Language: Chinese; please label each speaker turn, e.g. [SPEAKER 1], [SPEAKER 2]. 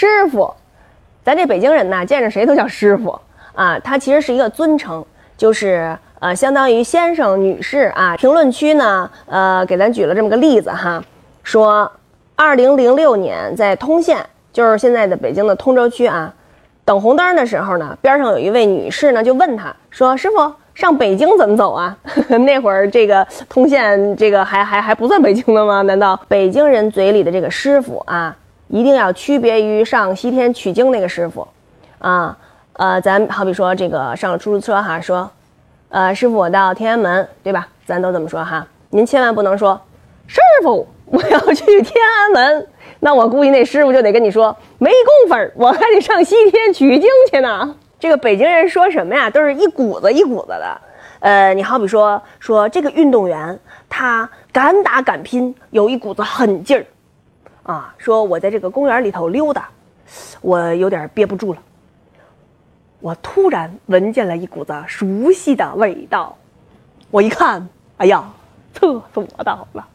[SPEAKER 1] 师傅。咱这北京人呐，见着谁都叫师傅啊，他其实是一个尊称，就是呃，相当于先生、女士啊。评论区呢，呃，给咱举了这么个例子哈，说二零零六年在通县，就是现在的北京的通州区啊，等红灯的时候呢，边上有一位女士呢，就问他说：“师傅。”上北京怎么走啊？那会儿这个通县这个还还还不算北京的吗？难道北京人嘴里的这个师傅啊，一定要区别于上西天取经那个师傅啊？呃，咱好比说这个上了出租车哈，说，呃，师傅我到天安门，对吧？咱都这么说哈。您千万不能说，师傅我要去天安门，那我估计那师傅就得跟你说，没工夫，我还得上西天取经去呢。这个北京人说什么呀？都是一股子一股子的。呃，你好比说说这个运动员，他敢打敢拼，有一股子狠劲儿，啊，说我在这个公园里头溜达，我有点憋不住了，我突然闻见了一股子熟悉的味道，我一看，哎呀，厕所到了。